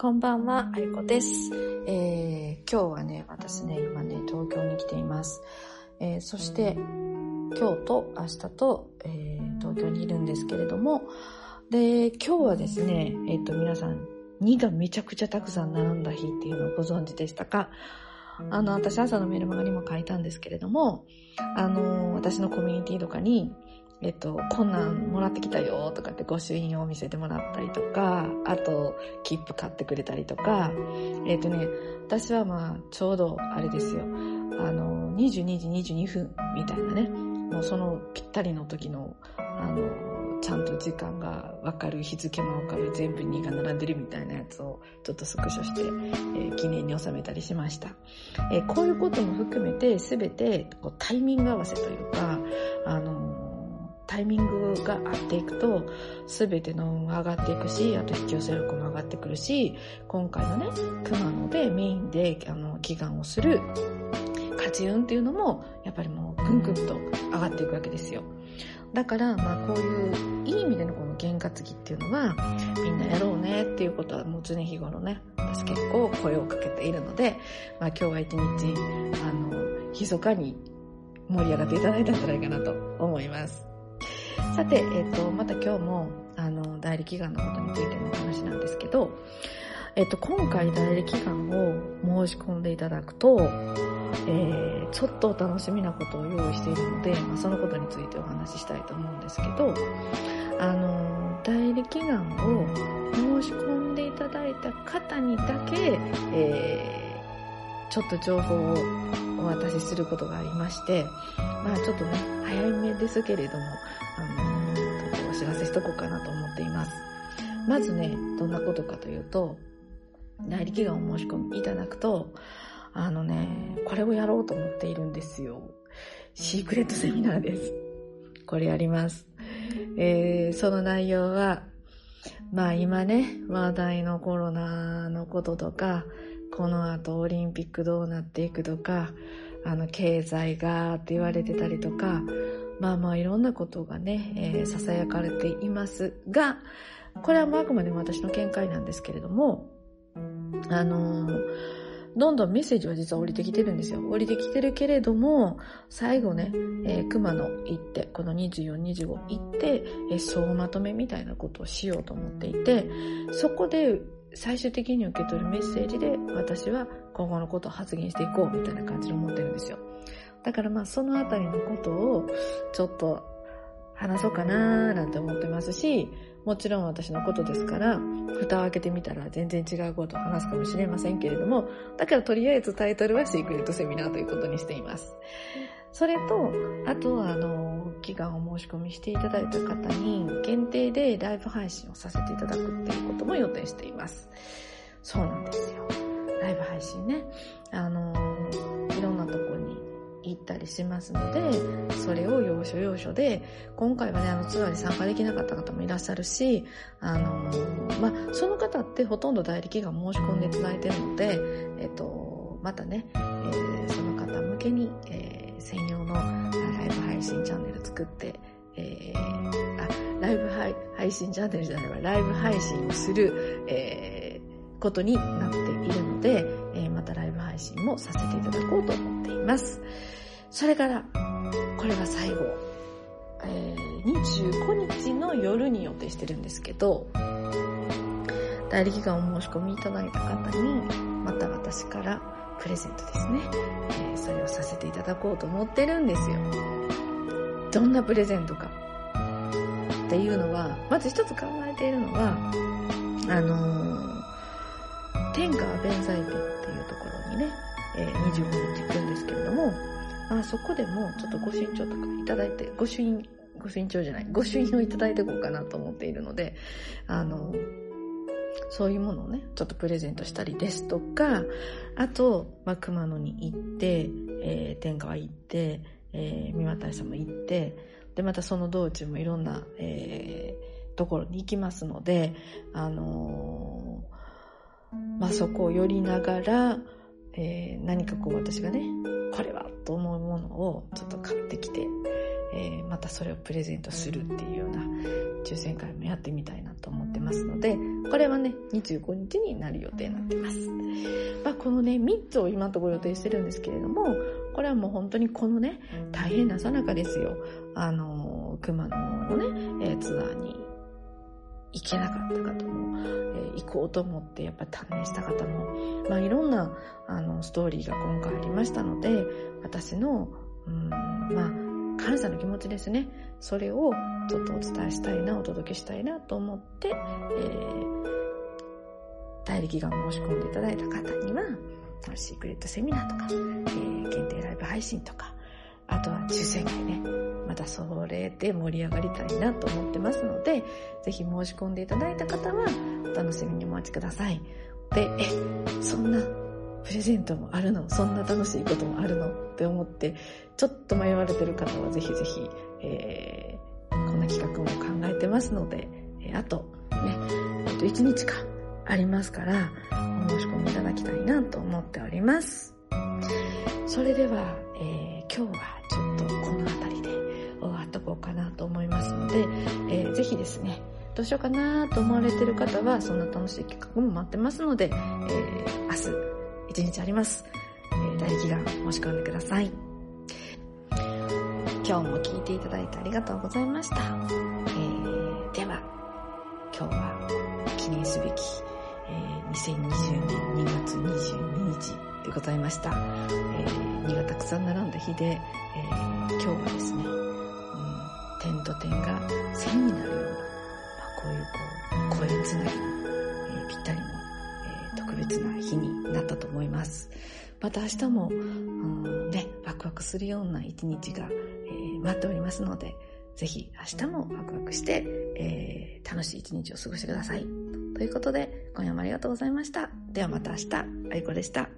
こんばんは、ありこです。えー、今日はね、私ね、今ね、東京に来ています。えー、そして、今日と明日と、えー、東京にいるんですけれども、で、今日はですね、えっ、と、皆さん、2がめちゃくちゃたくさん並んだ日っていうのをご存知でしたか？あの、私朝のメルマガにも書いたんですけれども、あの、私のコミュニティとかに、えっと、こんなんもらってきたよとかって御朱印を見せてもらったりとか、あと、切符買ってくれたりとか、えっとね、私はまあ、ちょうどあれですよ、あの、22時22分みたいなね、もうそのぴったりの時の、あの、ちゃんと時間がわかる、日付もわかる、全部2が並んでるみたいなやつをちょっとスクショして、えー、記念に収めたりしました。えー、こういうことも含めて、すべてこうタイミング合わせというか、あのタイミングが合っていくと、すべての運が上がっていくし、あと引き寄せ力も上がってくるし、今回のね、熊野でメインで、あの、祈願をする、勝ち運っていうのも、やっぱりもう、ぐんぐんと上がっていくわけですよ。だから、まあ、こういう、いい意味でのこの験担ぎっていうのは、みんなやろうねっていうことは、もう常日頃ね、私結構声をかけているので、まあ、今日は一日、あの、密かに盛り上がっていただいたんじゃないかなと思います。さて、えっ、と、また今日も、あの、代理祈願のことについてのお話なんですけど、えっ、と、今回代理祈願を申し込んでいただくと、えー、ちょっと楽しみなことを用意しているので、まあ、そのことについてお話ししたいと思うんですけど、あの、代理祈願を申し込んでいただいた方にだけ、えー、ちょっと情報をお渡しすることがありまして、まあちょっとね、早めですけれども、あの、ちょっとお知らせしとこうかなと思っています。まずね、どんなことかというと、代理祈願を申し込みいただくと、あのね、これをやろうと思っているんですよ。シークレットセミナーです。これやります。えー、その内容は、まあ今ね、話題のコロナのこととか、この後オリンピックどうなっていくとか、あの、経済がって言われてたりとか、まあまあいろんなことがね、えー、囁かれていますが、これはあくまでも私の見解なんですけれども、あのー、どんどんメッセージは実は降りてきてるんですよ。降りてきてるけれども、最後ね、えー、熊野行って、この24、25行って、えー、総まとめみたいなことをしようと思っていて、そこで最終的に受け取るメッセージで私は今後のことを発言していこうみたいな感じで思ってるんですよ。だからまあそのあたりのことをちょっと話そうかなーなんて思ってますし、もちろん私のことですから、蓋を開けてみたら全然違うことを話すかもしれませんけれども、だからとりあえずタイトルはシークレットセミナーということにしています。それと、あとは、あの、祈願を申し込みしていただいた方に、限定でライブ配信をさせていただくっていうことも予定しています。そうなんですよ。ライブ配信ね。あの、いろんなとこにったりしますので、それを要所要所で、今回はね、あのツアーに参加できなかった方もいらっしゃるし、あの、まあ、その方ってほとんど代理祈願申し込んでいただいてるので、えっと、またね、えー、その方向けに、えー専用のライブ配信チャンネル作って、えー、あ、ライブ配配信チャンネルじゃないわ、ライブ配信をする、えー、ことになっているので、えー、またライブ配信もさせていただこうと思っています。それから、これが最後、えー、25日の夜に予定してるんですけど、代理期間を申し込みいただいた方に、また私からプレゼントですね、えー、それをさせていただこうと思ってるんですよ。どんなプレゼントか。っていうのは、まず一つ考えているのは、あのー、天下弁財天っていうところにね、えー、25日行くんですけれども、まあそこでもちょっとご朱印帳とかいただいて、ご朱印、ご朱印じゃない、ご朱印をいただいていこうかなと思っているので、あの、そういうものをね、ちょっとプレゼントしたりですとか、あと、まあ、熊野に行って、えー、天川行って、えー、三股さんも行って、で、またその道中もいろんな、えー、ところに行きますので、あのー、まあ、そこを寄りながら、えー、何かこう私がね、これはと思うものをちょっと買ってきて、えー、またそれをプレゼントするっていうような抽選会もやってみたいなと思ってますので、これはね、25日になる予定になってます。まあ、このね、3つを今のところ予定してるんですけれども、これはもう本当にこのね、大変なさなかですよ。あの、熊野のね、えー、ツアーに行けなかった方も、えー、行こうと思ってやっぱ断念した方も、まあいろんなあのストーリーが今回ありましたので、私の、うん、まあ感謝の気持ちですね。それをちょっとお伝えしたいな、お届けしたいなと思って、えー、代力が申し込んでいただいた方には、シークレットセミナーとか、えー、限定ライブ配信とか、あとは抽選会ね。またそれで盛り上がりたいなと思ってますので、ぜひ申し込んでいただいた方は、お楽しみにお待ちください。で、え、そんなプレゼントもあるの？そんな楽しいこともあるの？って思って、ちょっと迷われてる方はぜひぜひ、えー、こんな企画も考えてますので、えあと、ね、あと1日かありますから、お申し込みいただきたいなと思っております。それでは、えー、今日はちょっとこの辺りこうかなと思いますので、えー、ぜひですね、どうしようかなと思われてる方は、そんな楽しい企画も待ってますので、えー、明日、一日あります。えー、大気が申し込んでください。今日も聞いていただいてありがとうございました。えー、では、今日は記念すべき、えー、2020年2月22日でございました。えー、荷がたくさん並んだ日で、えー、今日はですね、点と点が線になるような、まあ、こういうこう、声つなぎの、えー、ぴったりの、えー、特別な日になったと思います。また明日も、うん、ね、ワクワクするような一日が、えー、待っておりますので、ぜひ明日もワクワクして、えー、楽しい一日を過ごしてください。ということで、今夜もありがとうございました。ではまた明日、あいこでした。